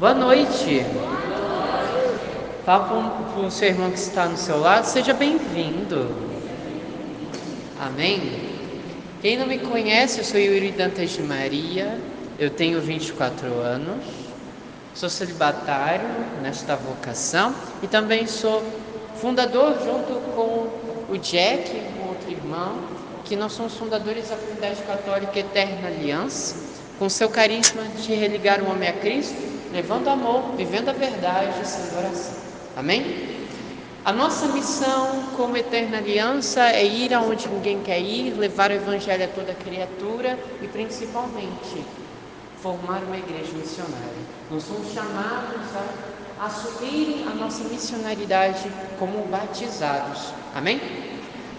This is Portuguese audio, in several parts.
Boa noite. Fala para o seu irmão que está no seu lado, seja bem-vindo. Amém? Quem não me conhece, eu sou Yuri Dantas de Maria, eu tenho 24 anos, sou celibatário nesta vocação e também sou fundador, junto com o Jack, um outro irmão, que nós somos fundadores da Comunidade Católica Eterna Aliança, com seu carisma de religar o homem a Cristo, levando amor, vivendo a verdade sendo oração. Amém? A nossa missão como Eterna Aliança é ir aonde ninguém quer ir, levar o Evangelho a toda criatura e principalmente formar uma igreja missionária. Nós somos chamados a assumir a nossa missionaridade como batizados. Amém?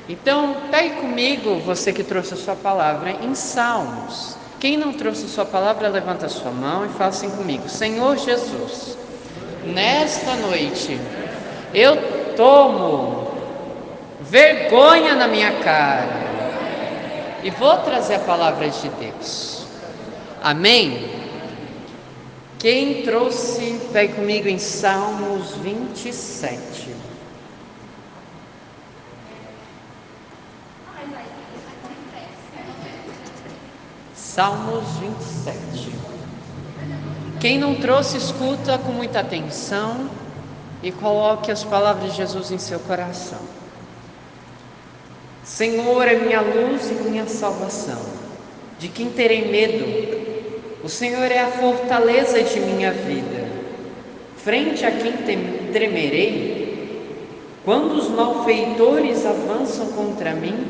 Então, pegue comigo, você que trouxe a sua palavra, em Salmos. Quem não trouxe sua palavra, levanta sua mão e fala assim comigo: Senhor Jesus nesta noite, eu tomo vergonha na minha cara e vou trazer a palavra de Deus. Amém? Quem trouxe, pegue comigo em Salmos 27. Salmos 27. Quem não trouxe, escuta com muita atenção e coloque as palavras de Jesus em seu coração. Senhor é minha luz e minha salvação. De quem terei medo? O Senhor é a fortaleza de minha vida. Frente a quem tremerei? Quando os malfeitores avançam contra mim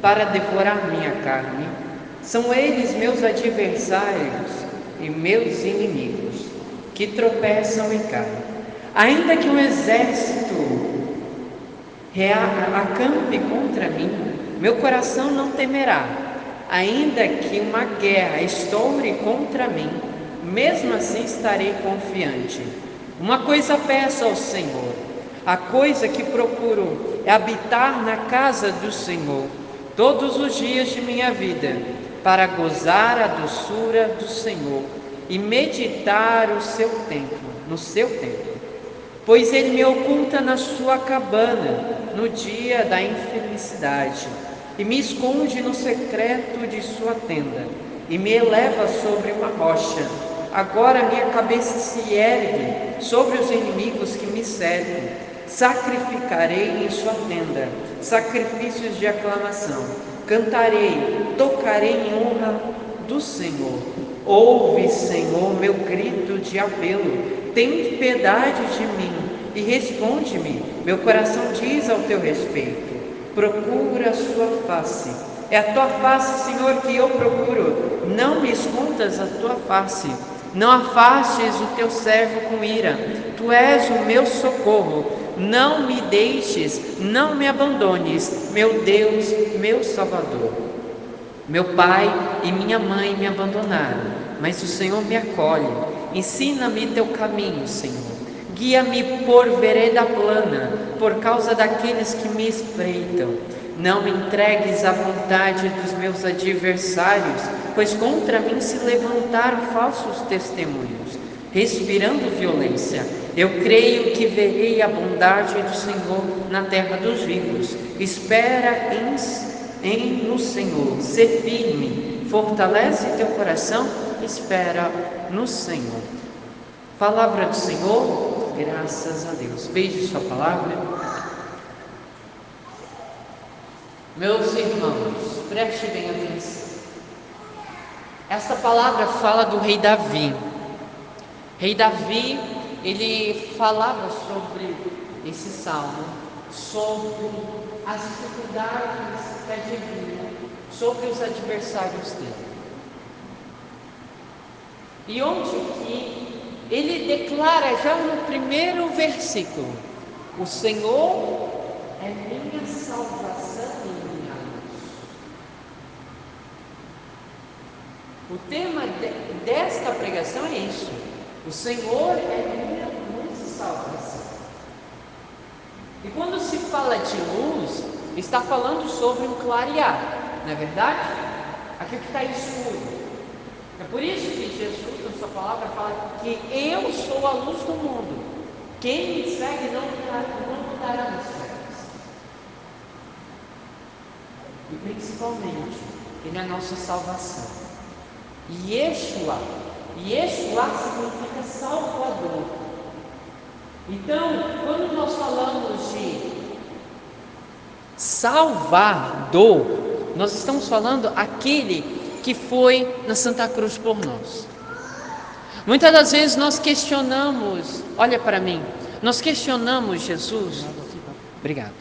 para devorar minha carne, são eles meus adversários e meus inimigos, que tropeçam e caem. Ainda que um exército acampe contra mim, meu coração não temerá. Ainda que uma guerra estoure contra mim, mesmo assim estarei confiante. Uma coisa peço ao Senhor, a coisa que procuro é habitar na casa do Senhor todos os dias de minha vida para gozar a doçura do Senhor e meditar o seu templo, no seu templo. Pois ele me oculta na sua cabana no dia da infelicidade e me esconde no secreto de sua tenda e me eleva sobre uma rocha. Agora minha cabeça se ergue sobre os inimigos que me cercam. Sacrificarei em sua tenda sacrifícios de aclamação Cantarei, tocarei em honra do Senhor. Ouve, Senhor, meu grito de apelo. Tem piedade de mim e responde-me. Meu coração diz ao teu respeito. Procura a sua face. É a tua face, Senhor, que eu procuro. Não me escondas a tua face. Não afastes o teu servo com ira. Tu és o meu socorro. Não me deixes, não me abandones, meu Deus, meu Salvador. Meu pai e minha mãe me abandonaram, mas o Senhor me acolhe. Ensina-me teu caminho, Senhor. Guia-me por vereda plana, por causa daqueles que me espreitam. Não me entregues à vontade dos meus adversários, pois contra mim se levantaram falsos testemunhos, respirando violência. Eu creio que verei a bondade do Senhor na terra dos vivos. Espera em, em no Senhor, se firme, fortalece teu coração, espera no Senhor. Palavra do Senhor, graças a Deus. Beije sua palavra. Meus irmãos, preste bem atenção. Esta palavra fala do rei Davi. Rei Davi ele falava sobre esse salmo, sobre as dificuldades que advinham, sobre os adversários dele. E onde que ele declara já no primeiro versículo: O Senhor é minha salvação e minha luz. O tema de, desta pregação é isso. O Senhor é minha luz e salvação. E quando se fala de luz, está falando sobre um clarear, não é verdade? Aquilo que está escuro. É por isso que Jesus nos sua palavra fala que eu sou a luz do mundo. Quem me segue não, não mudará nas trevas. E principalmente, Ele é a nossa salvação. E Yeshua, Yeshua significa Salvador. Então, quando nós falamos de Salvador, nós estamos falando aquele que foi na Santa Cruz por nós. Muitas das vezes nós questionamos, olha para mim, nós questionamos Jesus. Obrigado.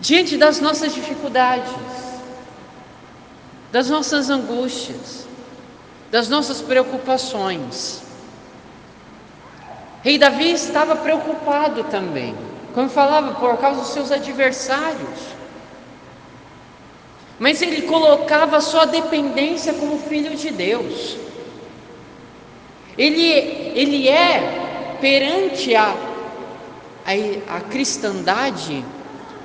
Diante das nossas dificuldades, das nossas angústias, das nossas preocupações. Rei Davi estava preocupado também, como falava, por causa dos seus adversários mas ele colocava sua dependência como filho de Deus. Ele, ele é perante a, a, a cristandade,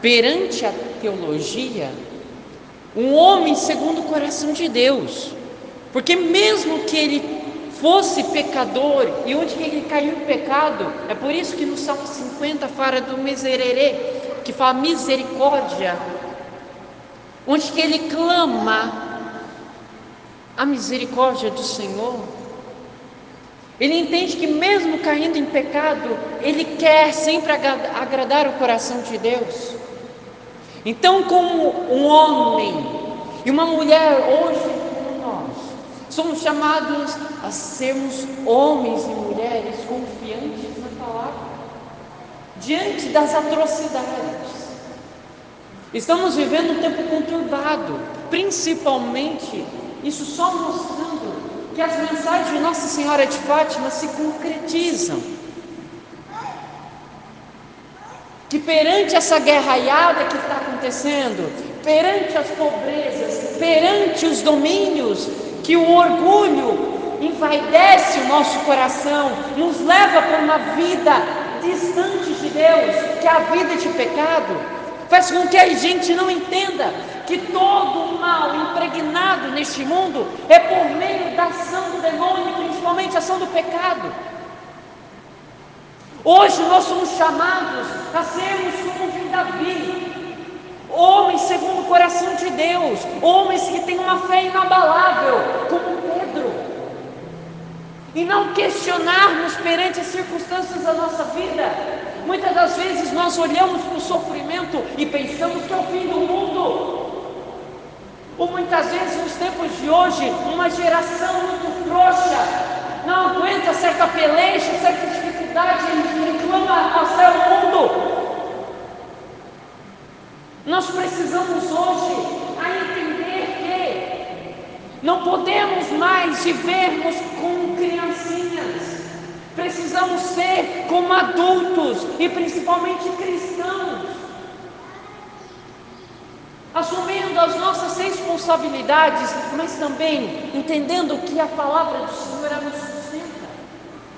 perante a teologia, um homem segundo o coração de Deus, porque mesmo que ele fosse pecador, e onde ele caiu em pecado, é por isso que no Salmo 50 fala do miserere, que fala misericórdia onde que ele clama a misericórdia do Senhor. Ele entende que mesmo caindo em pecado, ele quer sempre agradar o coração de Deus. Então, como um homem e uma mulher hoje somos chamados a sermos homens e mulheres confiantes na palavra, diante das atrocidades Estamos vivendo um tempo conturbado, principalmente isso só mostrando que as mensagens de Nossa Senhora de Fátima se concretizam. Que perante essa guerraiada que está acontecendo, perante as pobrezas, perante os domínios, que o orgulho envaidece o nosso coração, nos leva para uma vida distante de Deus, que é a vida de pecado faz com que a gente não entenda que todo o mal impregnado neste mundo é por meio da ação do demônio, principalmente a ação do pecado. Hoje nós somos chamados a sermos como de Davi, homens segundo o coração de Deus, homens que têm uma fé inabalável, como Pedro, e não questionarmos perante as circunstâncias da nossa vida, Muitas das vezes nós olhamos para o sofrimento e pensamos que é o fim do mundo. Ou muitas vezes nos tempos de hoje, uma geração muito frouxa, não aguenta certa peleja, certa dificuldade reclama ao céu mundo. Nós precisamos hoje a entender que não podemos mais vivermos com criancinhas. Precisamos ser como adultos e principalmente cristãos, assumindo as nossas responsabilidades, mas também entendendo que a palavra do Senhor é nos sustenta.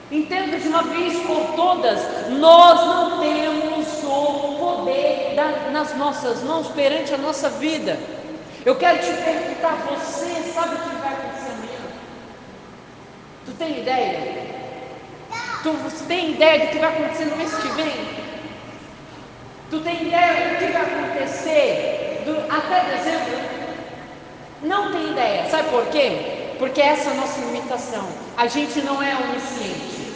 Entenda de uma vez por todas: nós não temos nas nossas mãos perante a nossa vida. Eu quero te perguntar: você sabe o que vai acontecer amanhã? Tu tem ideia? Tu tem ideia do que vai acontecer no mês que vem? Tu tem ideia do que vai acontecer do, até dezembro? Não tem ideia. Sabe por quê? Porque essa é a nossa limitação. A gente não é onisciente.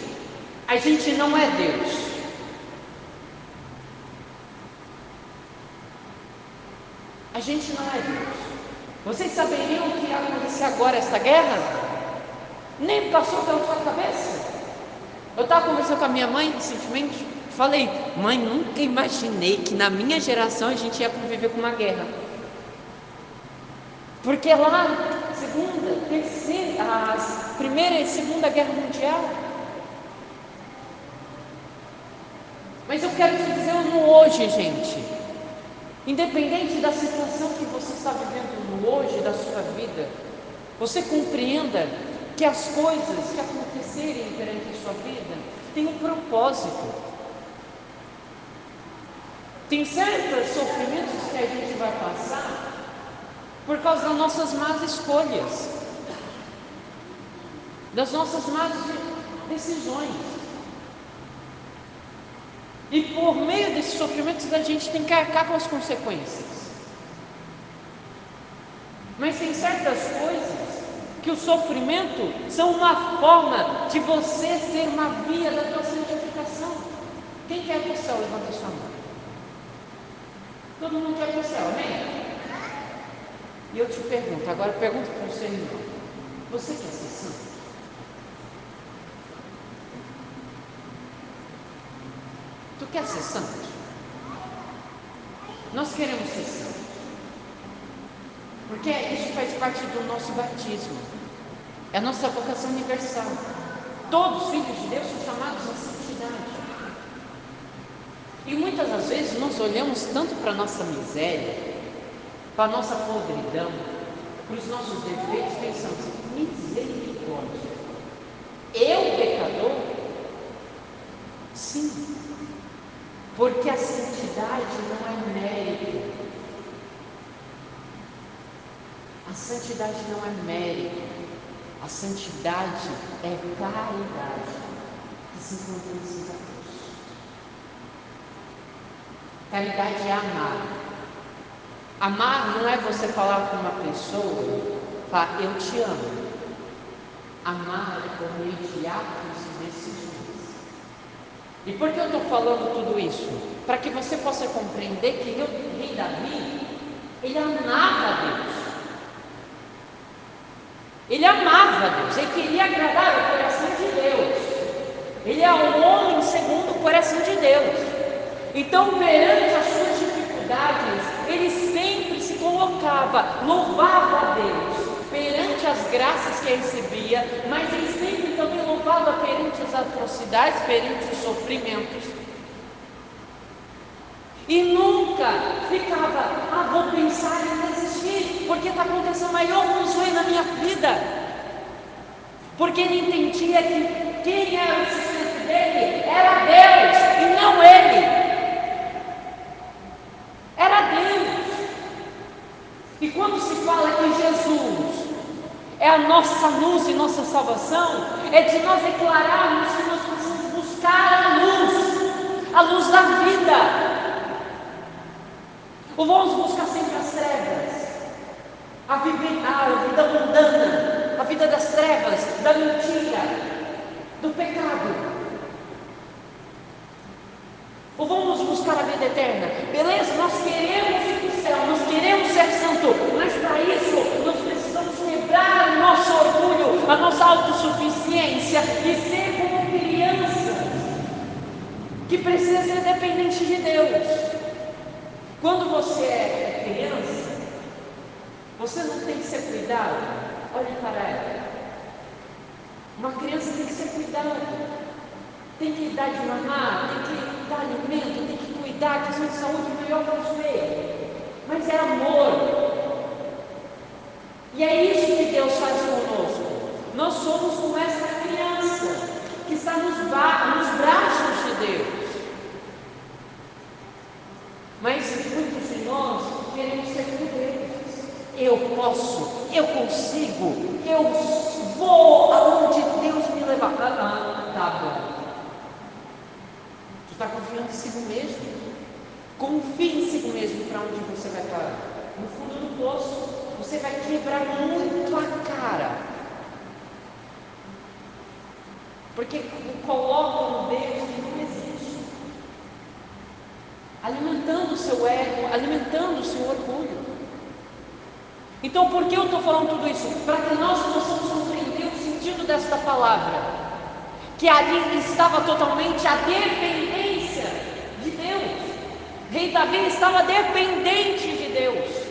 A gente não é Deus. A gente não é Deus. Vocês saberiam o que ia acontecer agora essa guerra? Nem passou pela sua cabeça? Eu estava conversando com a minha mãe recentemente, falei, mãe, nunca imaginei que na minha geração a gente ia conviver com uma guerra. Porque lá, segunda, terceira, a primeira e segunda guerra mundial. Mas eu quero te dizer no hoje, gente. Independente da situação que você está vivendo hoje da sua vida, você compreenda que as coisas que acontecerem perante a sua vida têm um propósito. Tem certos sofrimentos que a gente vai passar por causa das nossas más escolhas. das nossas más decisões. E por meio desses sofrimentos a gente tem que arcar com as consequências. Mas tem certas coisas que o sofrimento são uma forma de você ser uma via da tua santificação. Quem quer ir para o céu? Levanta sua mão. Todo mundo quer ir para o céu, amém? E eu te pergunto, agora pergunto para o seu irmão: você quer ser santo? Tu quer ser santo? Nós queremos ser santos. Porque isso faz parte do nosso batismo. É a nossa vocação universal. Todos os filhos de Deus são chamados à santidade. E muitas das vezes nós olhamos tanto para a nossa miséria, para a nossa podridão, para os nossos defeitos, pensamos, misericórdia. Eu, pecador? Sim, porque a santidade não é mérito. A santidade não é mérito. A santidade é caridade que se encontra em Santa Cruz. Caridade é amar. Amar não é você falar com uma pessoa, falar eu te amo. Amar é por meio de atos e decisões. E por que eu estou falando tudo isso? Para que você possa compreender que o rei Davi, ele amava Deus. Ele amava Deus, ele queria agradar o coração de Deus. Ele é um homem segundo o coração de Deus. Então, perante as suas dificuldades, ele sempre se colocava, louvava a Deus as graças que recebia, mas ele sempre também louvava perante as atrocidades, perante os sofrimentos. E nunca ficava, ah, vou pensar em desistir, porque está acontecendo maior consuelo na minha vida. Porque ele entendia que quem era o sustento dele era Deus e não ele. Era Deus. E quando se fala que Jesus é a nossa luz e nossa salvação, é de nós declararmos que nós precisamos buscar a luz, a luz da vida. Ou vamos buscar sempre as trevas, a vida, a vida mundana, a vida das trevas, da mentira, do pecado. Ou vamos buscar a vida eterna? Beleza, nós queremos ir para o céu, nós queremos ser santo, mas para isso nós precisamos quebrar o nosso orgulho, a nossa autossuficiência e ser como crianças que precisa ser dependente de Deus. Quando você é criança, você não tem que ser cuidado. Olhe para ela. Uma criança tem que ser cuidada. Tem que dar de mamar, tem que dar alimento, tem que cuidar, questão de saúde melhor para ver. Mas é amor, e é isso que Deus faz conosco. Nós somos como essa criança que está nos, nos braços de Deus. Mas muitos de nós queremos ser poderes. Eu posso, eu consigo, eu vou aonde Deus me levar. Ah, tá bom. Tu está confiando em si mesmo. Confie em si mesmo para onde você vai parar. No fundo do poço você vai quebrar muito a cara. Porque colocam Deus que não existe. Alimentando o seu ego, alimentando o seu orgulho. Então, por que eu estou falando tudo isso? Para que nós possamos compreender o sentido desta palavra. Que ali estava totalmente a dependência de Deus. Rei Davi estava dependente de Deus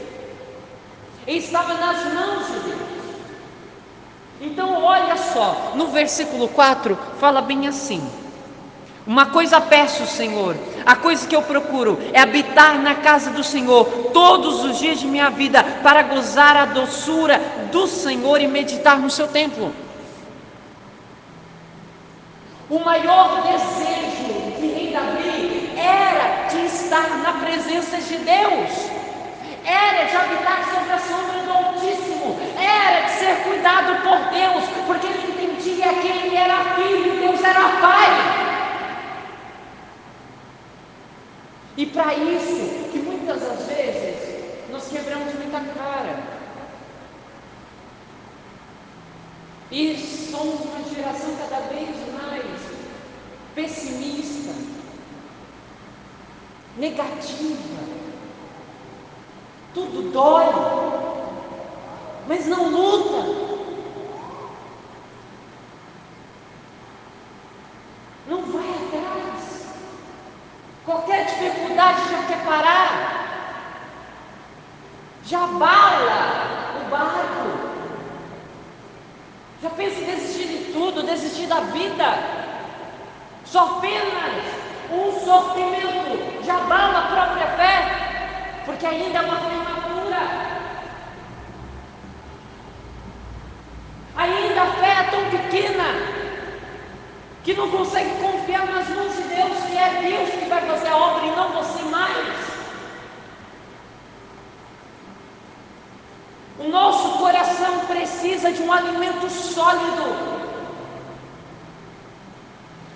estava nas mãos de Deus. Então, olha só, no versículo 4 fala bem assim: Uma coisa peço, Senhor, a coisa que eu procuro é habitar na casa do Senhor todos os dias de minha vida, para gozar a doçura do Senhor e meditar no seu templo. O maior desejo de rei Davi era de estar na presença de Deus era de habitar sobre a sombra do Altíssimo, era de ser cuidado por Deus, porque ele entendia que ele era filho Deus era pai. E para isso, que muitas das vezes nós quebramos muita cara. E somos uma geração cada vez mais pessimista, negativa. Tudo dói, mas não luta. Não vai atrás. Qualquer dificuldade já quer parar. Já bala o barco. Já pensa em desistir de tudo, desistir da vida. Só apenas um sofrimento já bala a própria fé, porque ainda é uma fé madura. Ainda a fé é tão pequena que não consegue confiar nas mãos de Deus, que é Deus que vai fazer a obra e não você mais. O nosso coração precisa de um alimento sólido.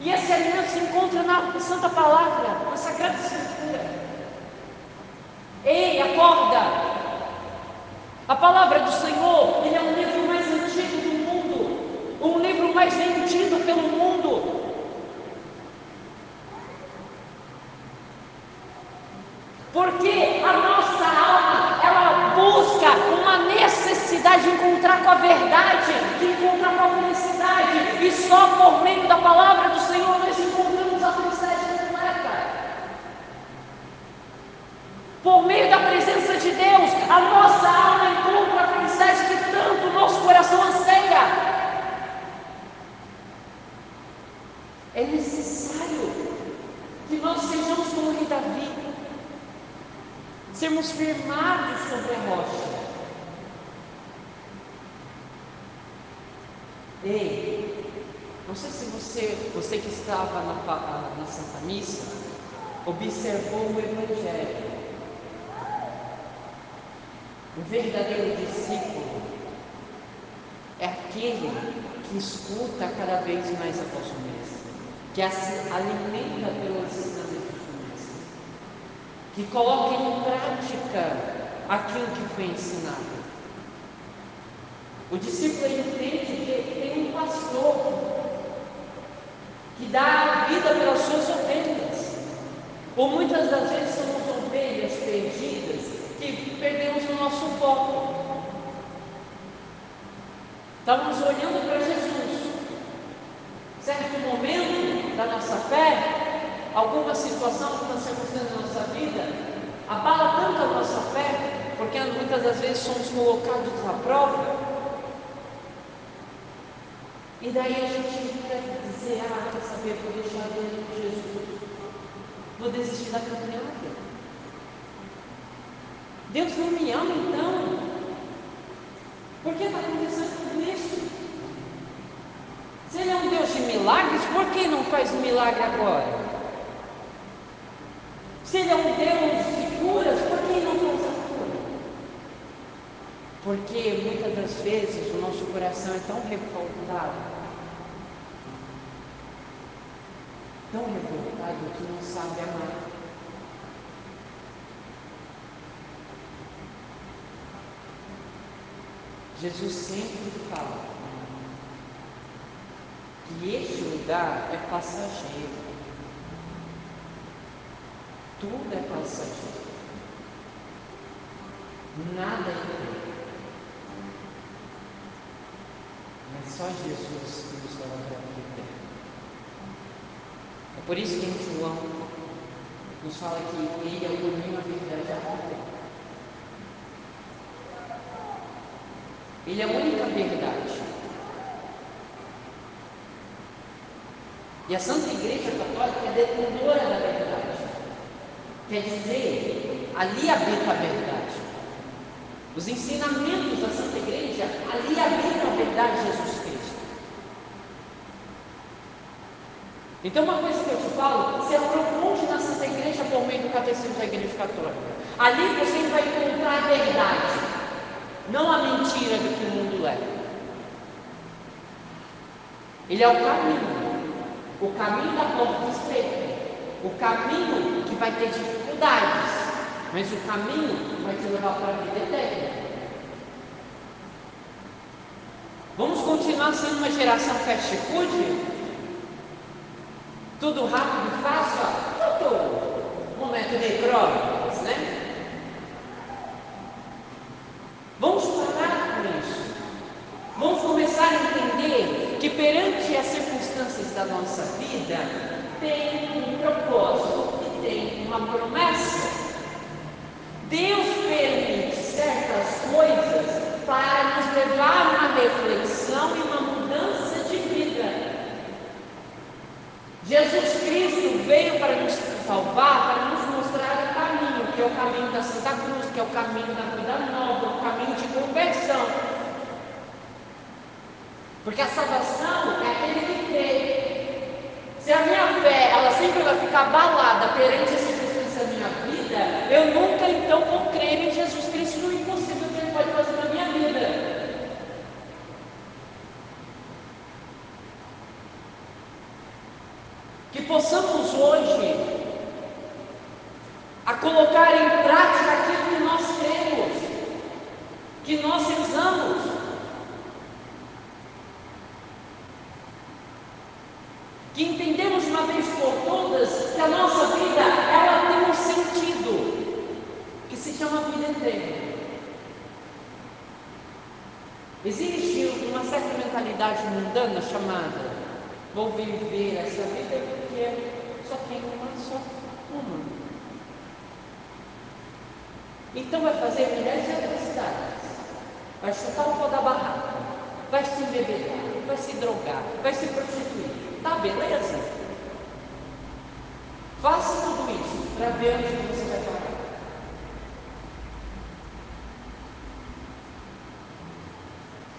E esse alimento se encontra na Santa Palavra, na Sagrada Escritura. Ei, acorda! A palavra do Senhor, ele é o livro mais antigo do mundo, um livro mais vendido pelo mundo. Porque a nossa alma, ela busca uma necessidade de encontrar com a verdade, de encontrar com a felicidade, e só por meio da palavra do Senhor nós encontramos a felicidade completa. Por meio da presença de Deus, a nossa alma encontra a felicidade que tanto o nosso coração anseia. É necessário que nós sejamos como o rei Davi sermos firmados sobre a rocha. Ei, não sei se você, você que estava na, na Santa Missa, observou o Evangelho. O verdadeiro discípulo é aquele que escuta cada vez mais a voz do Mestre, que se alimenta ensinamentos que coloque em prática aquilo que foi ensinado. O discípulo entende que tem um pastor que dá a vida pelas suas ovelhas. Ou muitas das vezes somos ovelhas perdidas que perdemos o nosso foco. Estamos olhando para Jesus. Certo momento da nossa fé, alguma situação, alguma circunstância na nossa vida, abala tanto a nossa fé, porque muitas das vezes somos colocados à prova. E daí a gente quer dizer, ah, quer saber, vou deixar Deus com Jesus. Vou desistir da caminhada. Deus não me ama então? Por que está acontecendo tudo isso? Se Ele é um Deus de milagres, por que não faz um milagre agora? Se Ele é um Deus de curas, por que não trouxe a cura? Porque muitas das vezes o nosso coração é tão revoltado, tão revoltado que não sabe amar. Jesus sempre fala que este lugar é passageiro. Tudo é passageiro. Nada é eterno. Mas só Jesus nos dará a vida eterna. É por isso que em João nos fala que Ele é o caminho, a verdade e a vida. Ele é a única verdade. E a Santa Igreja Católica é detentora da verdade. Quer dizer, ali habita a verdade. Os ensinamentos da Santa Igreja, ali habita a verdade de Jesus Cristo. Então, uma coisa que eu te falo, se aprofunde na Santa Igreja por meio do Catecismo da Igreja Católica. Ali você vai encontrar a verdade. não a mentira do que o mundo leva. Ele é o caminho, o caminho da porta estreita, o caminho que vai ter dificuldades, mas o caminho vai te levar para a vida eterna. Vamos continuar sendo uma geração fast food? Tudo rápido e fácil. Tudo momento de provas, né? Vamos parar com isso. Vamos começar a entender que perante as circunstâncias da nossa vida tem um propósito e tem uma promessa. Deus permite certas coisas para nos levar a uma reflexão e uma mudança de vida. Jesus Cristo veio para nos salvar, para nos mostrar o caminho, que é o caminho da Santa Cruz, que é o caminho da vida nova, o caminho de conversão. Porque a salvação é aquele que crê. Se a minha fé, ela sempre vai ficar abalada perante as circunstâncias da minha vida, eu nunca então vou crer em Jesus Cristo no impossível que Ele pode fazer na minha vida. Que possamos hoje a colocar em prática aquilo que nós temos, que nós rezamos. Que entendemos uma vez por todas que a nossa vida ela tem um sentido que se chama vida eterna. Existe uma certa mentalidade mundana chamada vou viver essa vida porque só tem uma só uma. Então vai fazer milhares de atrocidades. Vai chutar o pó da barraca, vai se embebedar, vai se drogar, vai se prostituir. Tá beleza? Faça tudo isso para ver onde você vai parar.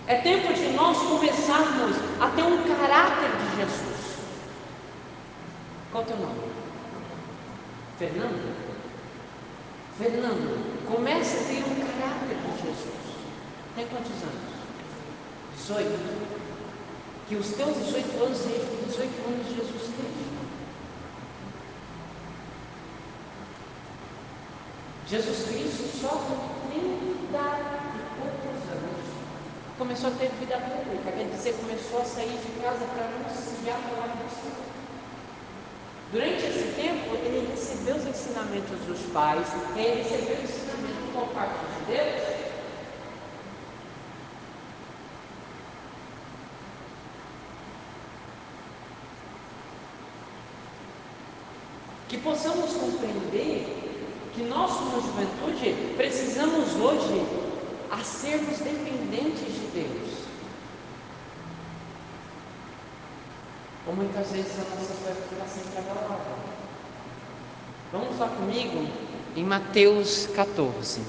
É tempo de nós começarmos a ter um caráter de Jesus. Qual é teu nome? Fernando? Fernando, comece a ter um caráter de Jesus. Tem quantos anos? 18. Que os teus 18 anos sejam 18 anos de Jesus Cristo. Jesus Cristo só com 30 e poucos anos começou a ter vida pública, quer dizer, começou a sair de casa para anunciar a palavra do Senhor. Durante esse tempo, ele recebeu os ensinamentos dos pais, ele recebeu o ensinamento por parte de Deus. Que possamos compreender que nós, como juventude, precisamos hoje a sermos dependentes de Deus. Ou muitas vezes a nossa fé fica sempre abalada. Vamos lá comigo em Mateus 14.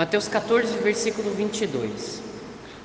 Mateus 14, versículo 22.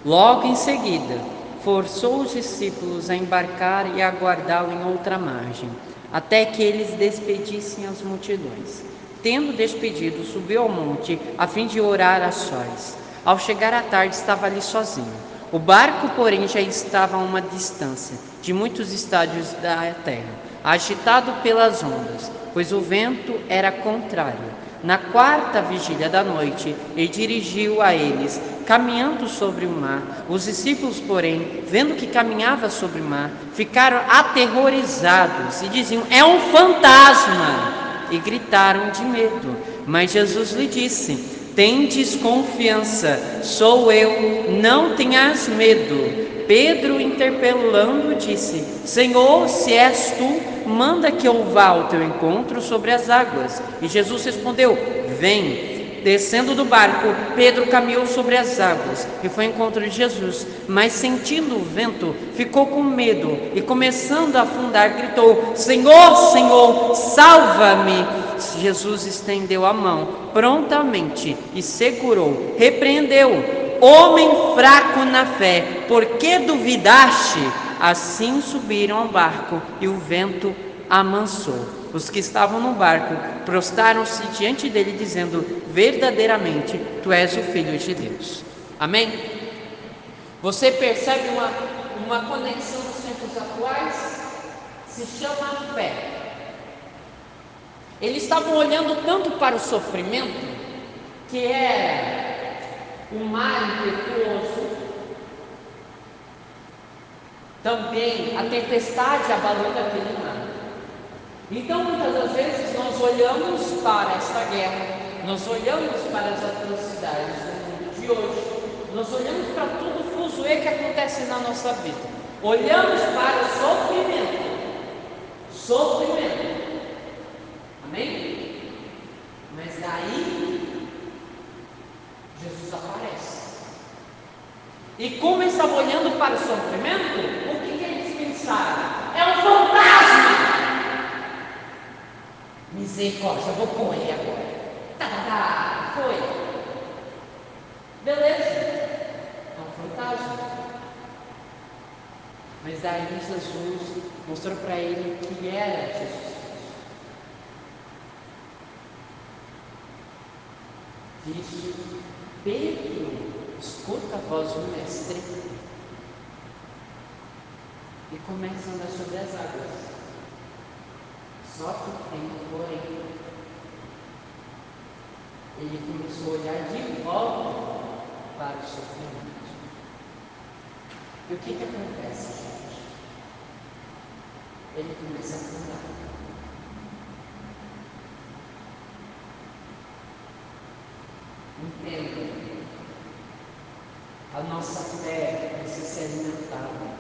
Logo em seguida, forçou os discípulos a embarcar e aguardá-lo em outra margem, até que eles despedissem as multidões. Tendo despedido, subiu ao monte a fim de orar a sós. Ao chegar à tarde, estava ali sozinho. O barco, porém, já estava a uma distância de muitos estádios da terra, agitado pelas ondas, pois o vento era contrário. Na quarta vigília da noite, ele dirigiu a eles, caminhando sobre o mar. Os discípulos, porém, vendo que caminhava sobre o mar, ficaram aterrorizados e diziam: É um fantasma! E gritaram de medo. Mas Jesus lhe disse: Tendes confiança, sou eu, não tenhas medo. Pedro, interpelando, disse: Senhor, se és tu, manda que eu vá ao teu encontro sobre as águas. E Jesus respondeu: Vem. Descendo do barco, Pedro caminhou sobre as águas e foi ao encontro de Jesus. Mas sentindo o vento, ficou com medo e, começando a afundar, gritou: Senhor, Senhor, salva-me! Jesus estendeu a mão prontamente e segurou, repreendeu: Homem fraco na fé, por que duvidaste? Assim subiram ao barco e o vento amansou. Os que estavam no barco prostaram-se diante dele, dizendo: Verdadeiramente, tu és o Filho de Deus. Amém? Você percebe uma, uma conexão nos tempos atuais? Se chama fé. Eles estavam olhando tanto para o sofrimento, que era o mar impetuoso, também a tempestade abalando aquele mar. Então, muitas das vezes, nós olhamos para esta guerra, nós olhamos para as atrocidades do mundo de hoje, nós olhamos para todo o fuzuê que acontece na nossa vida, olhamos para o sofrimento, sofrimento, amém? Mas daí, Jesus aparece. E como estava olhando para o sofrimento, pensaram? É um fantasma! Misericórdia, eu vou com ele agora. Tá, tá, tá, foi. Beleza. É um fantasma. Mas daí Jesus mostrou para ele que era Jesus. Disse, Pedro, escuta a voz do Mestre e começa a andar sobre as águas. Só que tem porém. Ele começou a olhar de volta para o sofrimento. E o que, que acontece, gente? Ele começa a afundar. Entenda, a nossa fé precisa ser alimentada.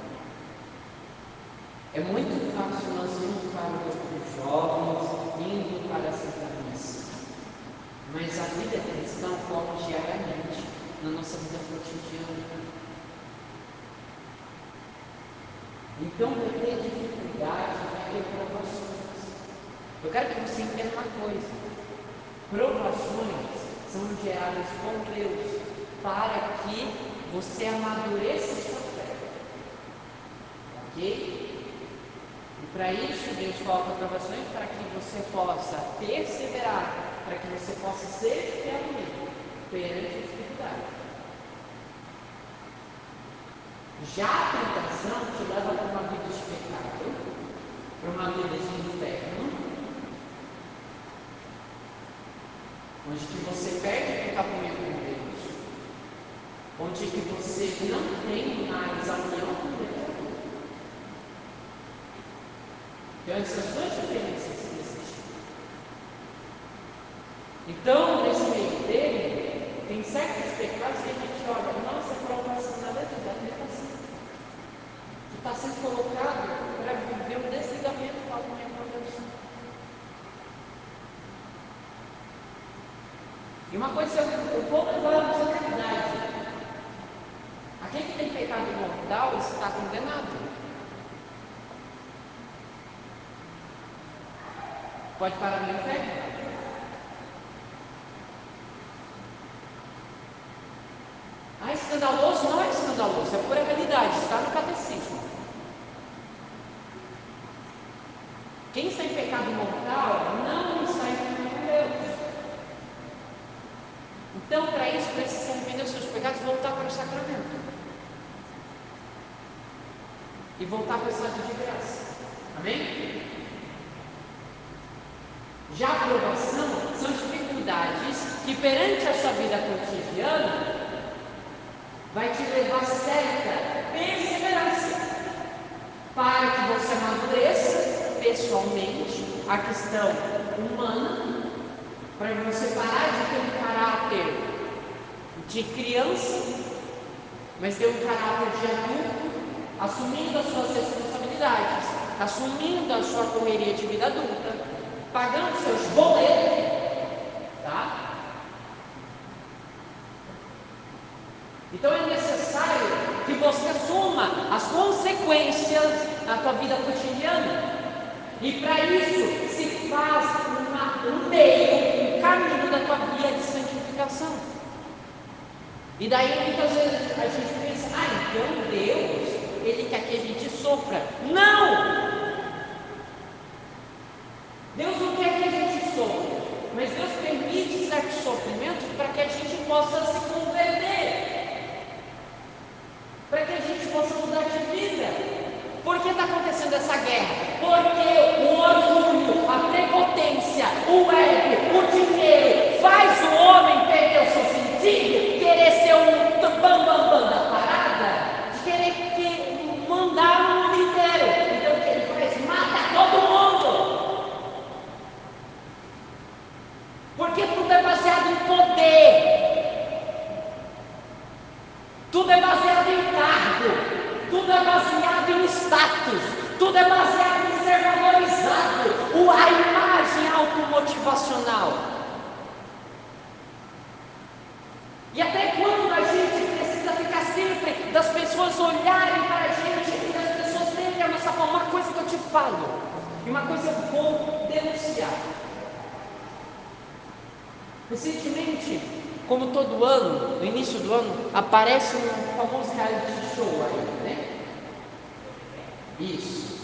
É muito fácil nós irmos para o grupo de jovens, indo para a Santa Missa. Mas a vida cristã ocorre diariamente na nossa vida cotidiana. Então vai ter dificuldade, vai ter provações. Eu quero que você entenda uma coisa. Provações são geradas por Deus para que você amadureça sua fé. Ok? Para isso, Deus coloca provações para que você possa perseverar, para que você possa ser fiel perante a dificuldade. Já a tentação te leva para uma vida de pecado, para uma vida de inferno, onde que você perde o caminho com Deus, onde que você não tem mais a união com Deus. Diante das suas diferenças desse tipo. Então, nesse meio dele, tem certos pecados que a gente olha, nossa, provação na letra da assim. Tu está sendo colocado para viver um desligamento com a com Deus. E uma coisa eu vou levar a nossa realidade. Aquele que tem pecado mortal está condenado. Pode parar no inferno? Ah, escandaloso não é escandaloso, é pura realidade, está no catecismo. Quem está em pecado mortal não está em comunhão com Deus. Então, para isso, precisa se arrepender dos seus pecados e voltar para o sacramento. E voltar para o estado de graça. Amém? A aprovação são dificuldades que perante a sua vida cotidiana vai te levar certa perseverança para que você amadureça pessoalmente a questão humana, para você parar de ter um caráter de criança, mas ter um caráter de adulto, assumindo as suas responsabilidades assumindo a sua correria de vida adulta, pagando seus boletos, tá? Então é necessário que você assuma as consequências na tua vida cotidiana. E para isso se faz uma, um meio, um caminho da tua via de santificação. E daí muitas vezes a gente pensa, ah, então Deus, Ele quer que a gente sofra. Não! Deus não quer que a gente sofra, mas Deus permite certos sofrimentos para que a gente possa se converter, para que a gente possa mudar de vida. Por que está acontecendo essa guerra o orgulho, a prepotência, o ego, o dinheiro faz o homem perder o seu sentido, querer ser um bam bam bam da parada, de querer que mandar no mundo inteiro. Então o que ele faz? Mata todo mundo. Porque tudo é baseado em poder. Tudo é baseado em cargo. Tudo é baseado em status. Tudo é baseado em ser valorizado. A imagem automotivacional. E até quando a gente precisa ficar sempre das pessoas olharem para a gente e das pessoas terem a nossa forma? Uma coisa que eu te falo, e uma coisa eu vou denunciar. Recentemente, como todo ano, no início do ano, aparece um famoso reality show aí, né? Isso.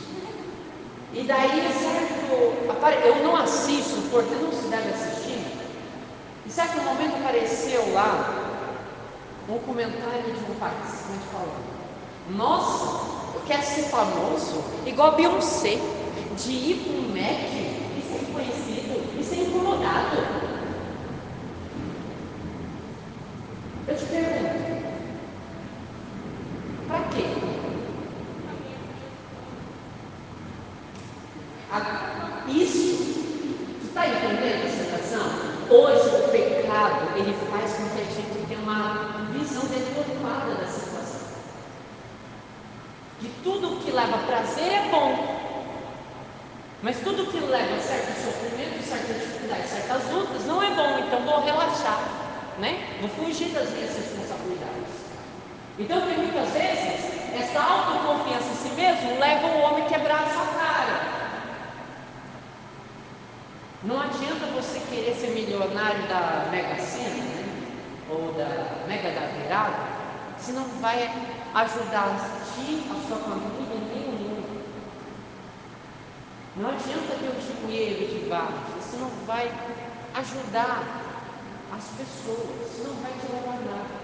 E daí, certo, eu não assisto porque não se deve assistir. Em certo momento apareceu lá um comentário de um participante falando: Nossa, eu quero ser famoso, igual a Beyoncé, de ir para um Mac e ser conhecido e ser incomodado. Eu te pergunto, para quê? Isso, tu está entendendo a situação? Hoje o pecado ele faz com que a gente tenha uma visão deturpada da situação. De tudo que leva prazer é bom, mas tudo que leva certo sofrimento, certa dificuldade, certas lutas não é bom. Então vou relaxar, né? Vou fugir das minhas responsabilidades. Então tem muitas vezes essa autoconfiança em si mesmo leva o homem a quebrar a sua cara. Não adianta você querer ser milionário da Mega Sena, né? ou da Mega da Virada, se não vai ajudar a ti, a sua família. Não adianta ter o dinheiro de baixo, isso não vai ajudar as pessoas, isso não vai te levar nada.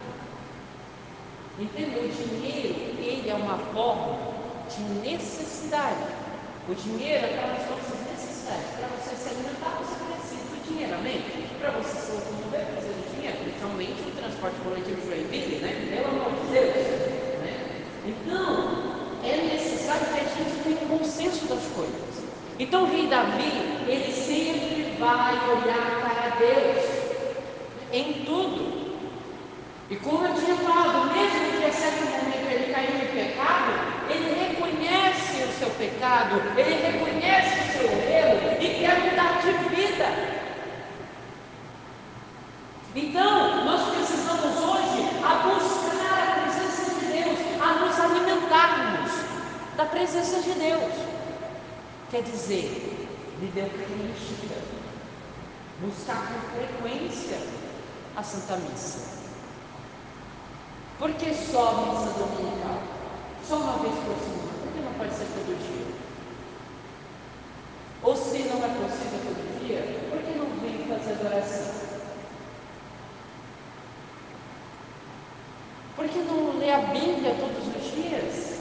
Entendeu? O dinheiro, ele é uma forma de necessidade. O dinheiro é para as nossas para você se alimentar, você precisa do dinheiro, amém? Para você se locomover, precisa de dinheiro, principalmente o transporte coletivo Joinville, né? Pelo amor de Deus. Né? Então, é necessário que a gente tenha um consenso das coisas. Então, o rei Davi, ele sempre vai olhar para Deus em tudo. E como eu tinha falado, mesmo que a certo momento ele caiu em pecado, ele reconhece o seu pecado, ele reconhece o seu erro e quer mudar de vida. Então, nós precisamos hoje a buscar a presença de Deus, a nos alimentarmos da presença de Deus. Quer dizer, viver Eucarística, buscar com frequência a Santa Missa. Por que só a missa dominical? Só uma vez por semana? Por que não pode ser todo dia? Ou se não é possível todo dia, por que não vem fazer adoração? Por que não lê a Bíblia todos os dias?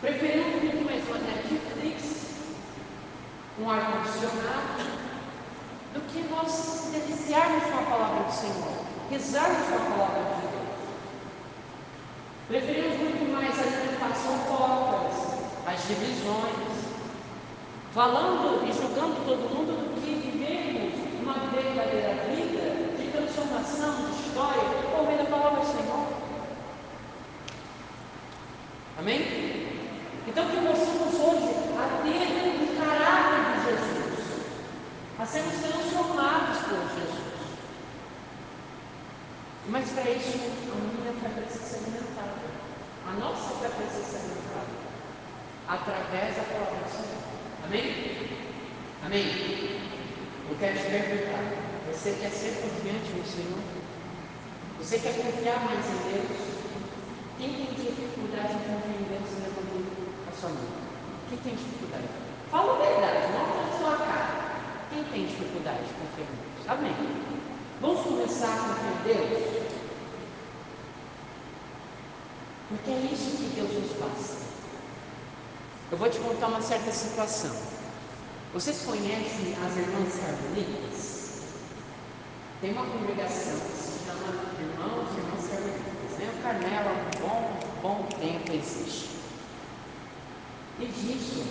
Preferimos muito mais uma Netflix, um ar-condicionado, do que nós deliciarmos com a palavra do Senhor rezarmos com a palavra de Deus. Preferimos muito mais a alimentação focas, as divisões, falando e julgando todo mundo do que vivermos uma verdadeira vida de transformação, de história, ouvindo a palavra do Senhor. Amém? Então que possamos hoje a ter o caráter de Jesus, a sermos transformados por Jesus. Isso a minha ser alimentada. A nossa ser alimentada através da palavra do Senhor. Amém? Amém? Eu quero te perguntar: você quer ser confiante no Senhor? Você quer confiar mais em Deus? Quem tem dificuldade em confiar em Deus, levanta a sua mão. Quem tem dificuldade? Fala a verdade, não com a sua cara. Quem tem dificuldade de confiar em Deus? Amém. Vamos começar a confiar em Deus? Porque é isso que Deus nos faz. Eu vou te contar uma certa situação. Vocês conhecem as irmãs carmelitas? Tem uma congregação que se chama Irmãos e Irmãs Carmelitas. Né? O Carmelo há um bom, bom tempo existe. E disso,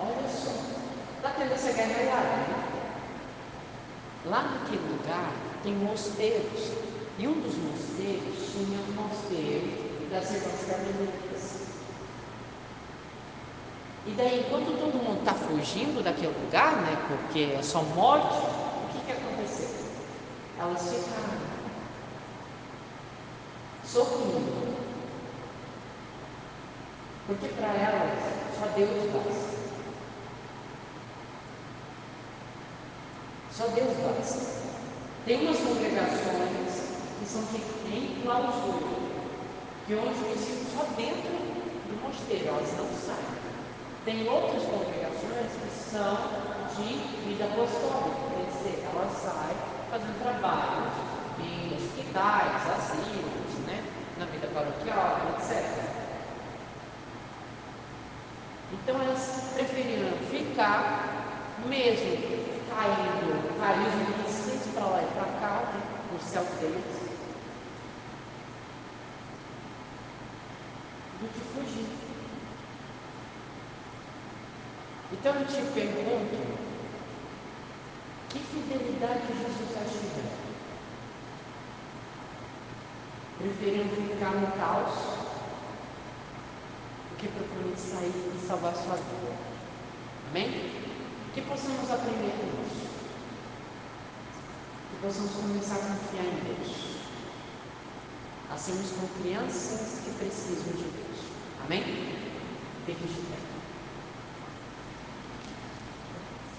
olha só, está tendo essa guerra lá, né? Lá naquele lugar tem mosteiros. E um dos mosteiros tinha um mosteiro das irmãs carmelitas. E daí, enquanto todo mundo está fugindo daquele lugar, né, porque é só morte, o que, que aconteceu? Elas ficaram sorrindo. Porque para elas só Deus basta. Só Deus basta. Tem umas congregações que são que em clausura que onde ficam só dentro do mosteiro, elas não saem. Tem outras congregações que são de vida apostólica, quer dizer, elas saem fazendo trabalhos em hospitais, asilos, né, na vida paroquial, etc. Então elas preferiram ficar, mesmo caindo, caindo de para lá e para cá, né, no céu deles, do que fugir. Então eu te pergunto: que fidelidade Jesus acha tiver? Preferindo ficar no caos do que procurando sair e salvar sua vida. Amém? Que possamos aprender com isso. Que possamos começar a confiar em Deus a sermos como crianças que precisam de Deus. Amém? Fique de.